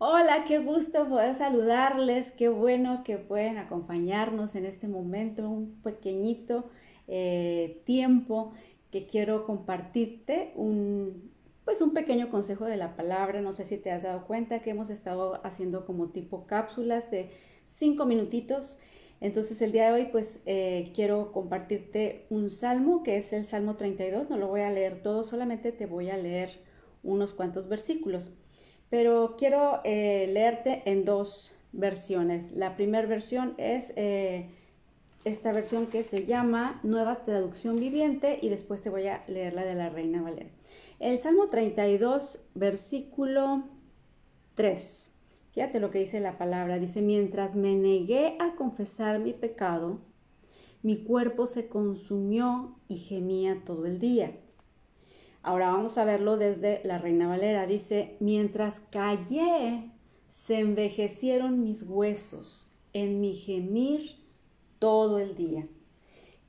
Hola, qué gusto poder saludarles, qué bueno que pueden acompañarnos en este momento, un pequeñito eh, tiempo que quiero compartirte un, pues un pequeño consejo de la palabra. No sé si te has dado cuenta que hemos estado haciendo como tipo cápsulas de cinco minutitos. Entonces el día de hoy pues eh, quiero compartirte un salmo que es el Salmo 32. No lo voy a leer todo, solamente te voy a leer unos cuantos versículos. Pero quiero eh, leerte en dos versiones. La primera versión es eh, esta versión que se llama Nueva Traducción Viviente y después te voy a leer la de la Reina Valera. El Salmo 32, versículo 3. Fíjate lo que dice la palabra. Dice, mientras me negué a confesar mi pecado, mi cuerpo se consumió y gemía todo el día. Ahora vamos a verlo desde la Reina Valera. Dice, mientras callé, se envejecieron mis huesos en mi gemir todo el día.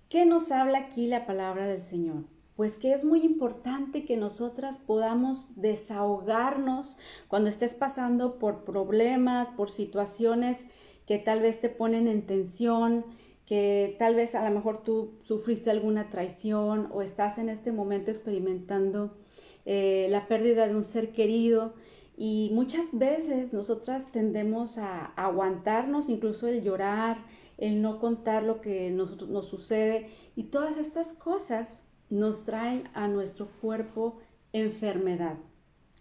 ¿Qué nos habla aquí la palabra del Señor? Pues que es muy importante que nosotras podamos desahogarnos cuando estés pasando por problemas, por situaciones que tal vez te ponen en tensión, que tal vez a lo mejor tú sufriste alguna traición o estás en este momento experimentando eh, la pérdida de un ser querido y muchas veces nosotras tendemos a, aguantarnos, incluso el llorar, el no contar lo que nos, nos sucede y todas estas cosas nos traen a nuestro cuerpo enfermedad.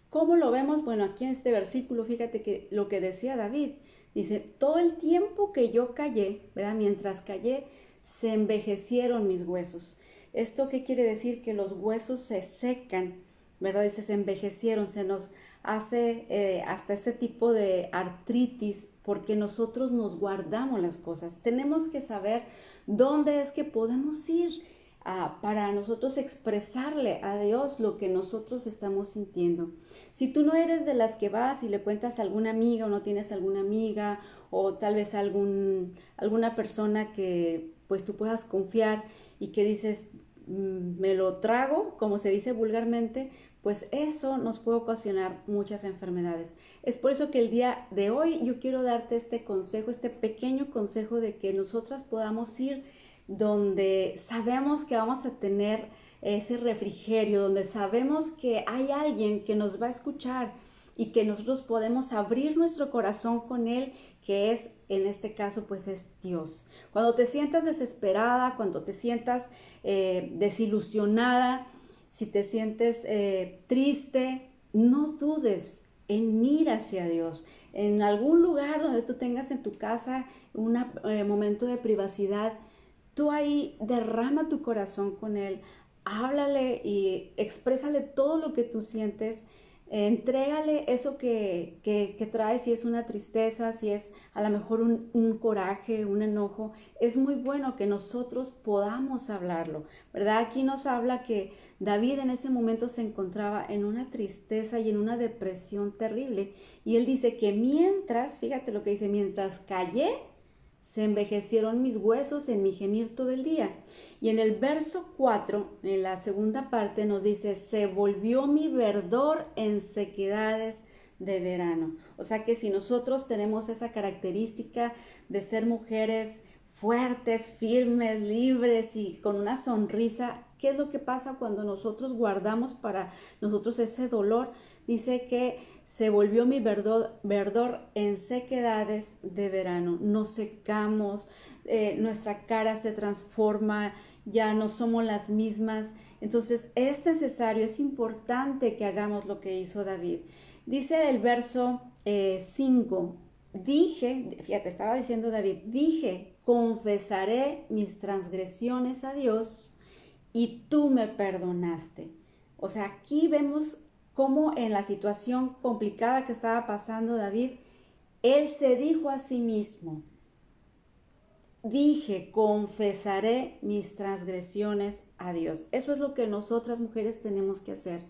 ¿Cómo lo vemos? Bueno, aquí en este versículo, fíjate que lo que decía David, Dice, todo el tiempo que yo callé, ¿verdad? Mientras callé, se envejecieron mis huesos. ¿Esto qué quiere decir? Que los huesos se secan, ¿verdad? Dice, se envejecieron, se nos hace eh, hasta ese tipo de artritis porque nosotros nos guardamos las cosas. Tenemos que saber dónde es que podemos ir para nosotros expresarle a Dios lo que nosotros estamos sintiendo. Si tú no eres de las que vas y le cuentas a alguna amiga o no tienes alguna amiga o tal vez algún, alguna persona que pues tú puedas confiar y que dices, mm, me lo trago, como se dice vulgarmente, pues eso nos puede ocasionar muchas enfermedades. Es por eso que el día de hoy yo quiero darte este consejo, este pequeño consejo de que nosotras podamos ir donde sabemos que vamos a tener ese refrigerio, donde sabemos que hay alguien que nos va a escuchar y que nosotros podemos abrir nuestro corazón con Él, que es, en este caso, pues es Dios. Cuando te sientas desesperada, cuando te sientas eh, desilusionada, si te sientes eh, triste, no dudes en ir hacia Dios. En algún lugar donde tú tengas en tu casa un eh, momento de privacidad, Tú ahí derrama tu corazón con Él, háblale y exprésale todo lo que tú sientes. Entrégale eso que, que, trae, si es una tristeza, si es a lo mejor un, un, coraje, un enojo. Es muy bueno que nosotros podamos hablarlo, ¿verdad? Aquí nos habla que David en ese momento se encontraba en una tristeza y en una depresión terrible. Y él dice que mientras, fíjate lo que dice, mientras callé, se envejecieron mis huesos en mi gemir todo el día. Y en el verso 4, en la segunda parte, nos dice, se volvió mi verdor en sequedades de verano. O sea que si nosotros tenemos esa característica de ser mujeres fuertes, firmes, libres y con una sonrisa, ¿qué es lo que pasa cuando nosotros guardamos para nosotros ese dolor? Dice que se volvió mi verdor, verdor en sequedades de verano. Nos secamos, eh, nuestra cara se transforma, ya no somos las mismas. Entonces es necesario, es importante que hagamos lo que hizo David. Dice el verso 5, eh, dije, fíjate, estaba diciendo David, dije, confesaré mis transgresiones a Dios y tú me perdonaste. O sea, aquí vemos cómo en la situación complicada que estaba pasando David, él se dijo a sí mismo, dije, confesaré mis transgresiones a Dios. Eso es lo que nosotras mujeres tenemos que hacer.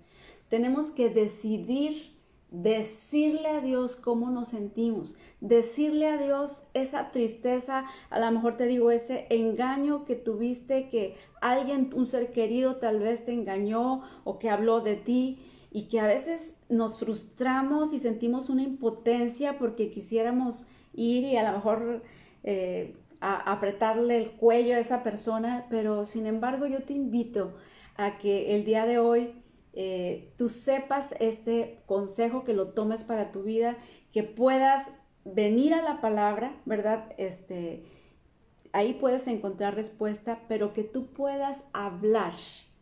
Tenemos que decidir decirle a Dios cómo nos sentimos, decirle a Dios esa tristeza, a lo mejor te digo ese engaño que tuviste, que alguien, un ser querido tal vez te engañó o que habló de ti y que a veces nos frustramos y sentimos una impotencia porque quisiéramos ir y a lo mejor eh, apretarle el cuello a esa persona, pero sin embargo yo te invito a que el día de hoy eh, tú sepas este consejo, que lo tomes para tu vida, que puedas venir a la palabra, ¿verdad? Este, ahí puedes encontrar respuesta, pero que tú puedas hablar,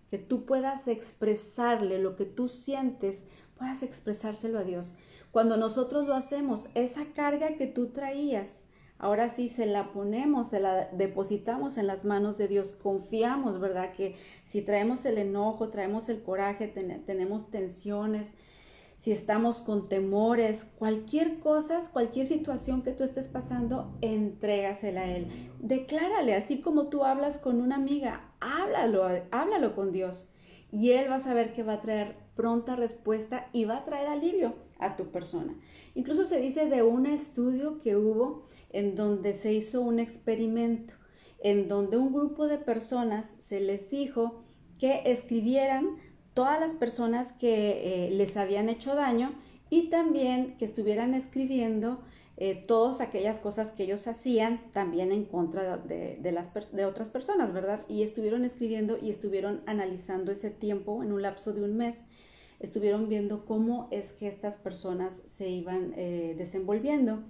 que tú puedas expresarle lo que tú sientes, puedas expresárselo a Dios. Cuando nosotros lo hacemos, esa carga que tú traías, ahora sí se la ponemos, se la depositamos en las manos de Dios, confiamos, ¿verdad? Que si traemos el enojo, traemos el coraje, tenemos tensiones, si estamos con temores, cualquier cosa, cualquier situación que tú estés pasando, entrégasela a Él. Declárale, así como tú hablas con una amiga, háblalo, háblalo con Dios. Y Él va a saber que va a traer pronta respuesta y va a traer alivio a tu persona. Incluso se dice de un estudio que hubo en donde se hizo un experimento, en donde un grupo de personas se les dijo que escribieran todas las personas que eh, les habían hecho daño y también que estuvieran escribiendo eh, todas aquellas cosas que ellos hacían también en contra de, las, de otras personas, ¿verdad? Y estuvieron escribiendo y estuvieron analizando ese tiempo en un lapso de un mes, estuvieron viendo cómo es que estas personas se iban eh, desenvolviendo.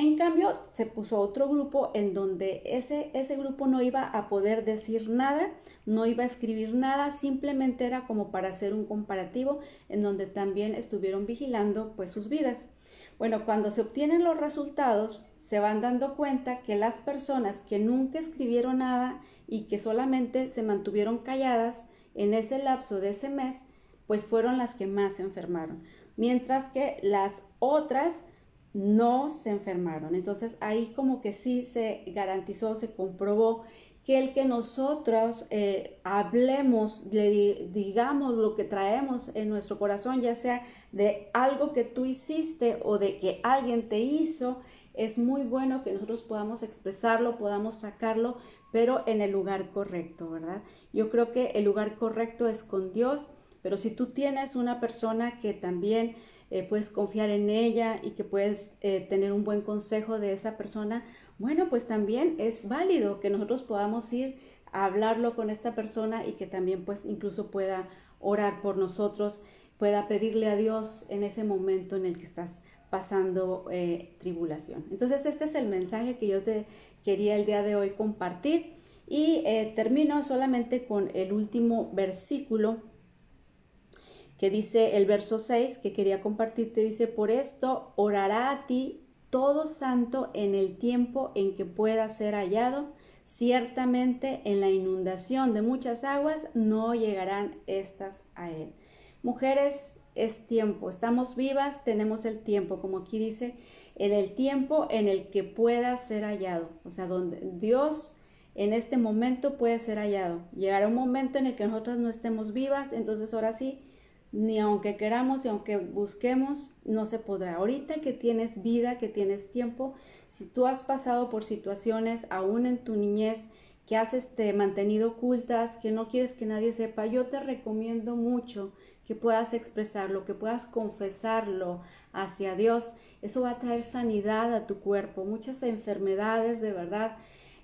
En cambio, se puso otro grupo en donde ese, ese grupo no iba a poder decir nada, no iba a escribir nada, simplemente era como para hacer un comparativo en donde también estuvieron vigilando pues sus vidas. Bueno, cuando se obtienen los resultados, se van dando cuenta que las personas que nunca escribieron nada y que solamente se mantuvieron calladas en ese lapso de ese mes, pues fueron las que más se enfermaron. Mientras que las otras no se enfermaron. Entonces ahí como que sí se garantizó, se comprobó que el que nosotros eh, hablemos, le digamos lo que traemos en nuestro corazón, ya sea de algo que tú hiciste o de que alguien te hizo, es muy bueno que nosotros podamos expresarlo, podamos sacarlo, pero en el lugar correcto, ¿verdad? Yo creo que el lugar correcto es con Dios, pero si tú tienes una persona que también eh, puedes confiar en ella y que puedes eh, tener un buen consejo de esa persona, bueno, pues también es válido que nosotros podamos ir a hablarlo con esta persona y que también pues incluso pueda orar por nosotros, pueda pedirle a Dios en ese momento en el que estás pasando eh, tribulación. Entonces este es el mensaje que yo te quería el día de hoy compartir y termino solamente con el último versículo que dice el verso 6 que quería compartirte, dice, por esto orará a ti todo santo en el tiempo en que pueda ser hallado. Ciertamente en la inundación de muchas aguas no llegarán estas a él. Mujeres, es tiempo, estamos vivas, tenemos el tiempo, como aquí dice, en el tiempo en el que pueda ser hallado, o sea, donde Dios en este momento puede ser hallado. Llegará un momento en el que nosotros no estemos vivas, entonces ahora sí, ni aunque queramos y aunque busquemos, no se podrá. Ahorita que tienes vida, que tienes tiempo, si tú has pasado por situaciones aún en tu niñez que has este, mantenido ocultas, que no quieres que nadie sepa, yo te recomiendo mucho que puedas expresarlo, que puedas confesarlo hacia Dios. Eso va a traer sanidad a tu cuerpo. Muchas enfermedades de verdad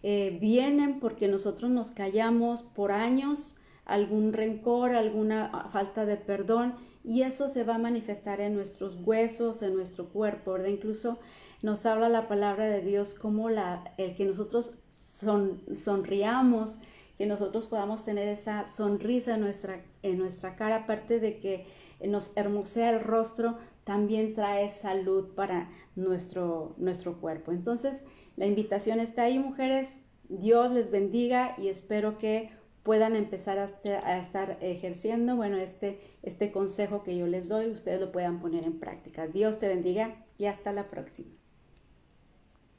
eh, vienen porque nosotros nos callamos por años algún rencor, alguna falta de perdón y eso se va a manifestar en nuestros huesos, en nuestro cuerpo, ¿verdad? Incluso nos habla la palabra de Dios como la, el que nosotros son, sonriamos, que nosotros podamos tener esa sonrisa en nuestra, en nuestra cara, aparte de que nos hermosea el rostro, también trae salud para nuestro, nuestro cuerpo. Entonces, la invitación está ahí, mujeres. Dios les bendiga y espero que puedan empezar a, estar ejerciendo, bueno, este, este consejo que yo les doy, ustedes lo puedan poner en práctica. Dios te bendiga y hasta la próxima.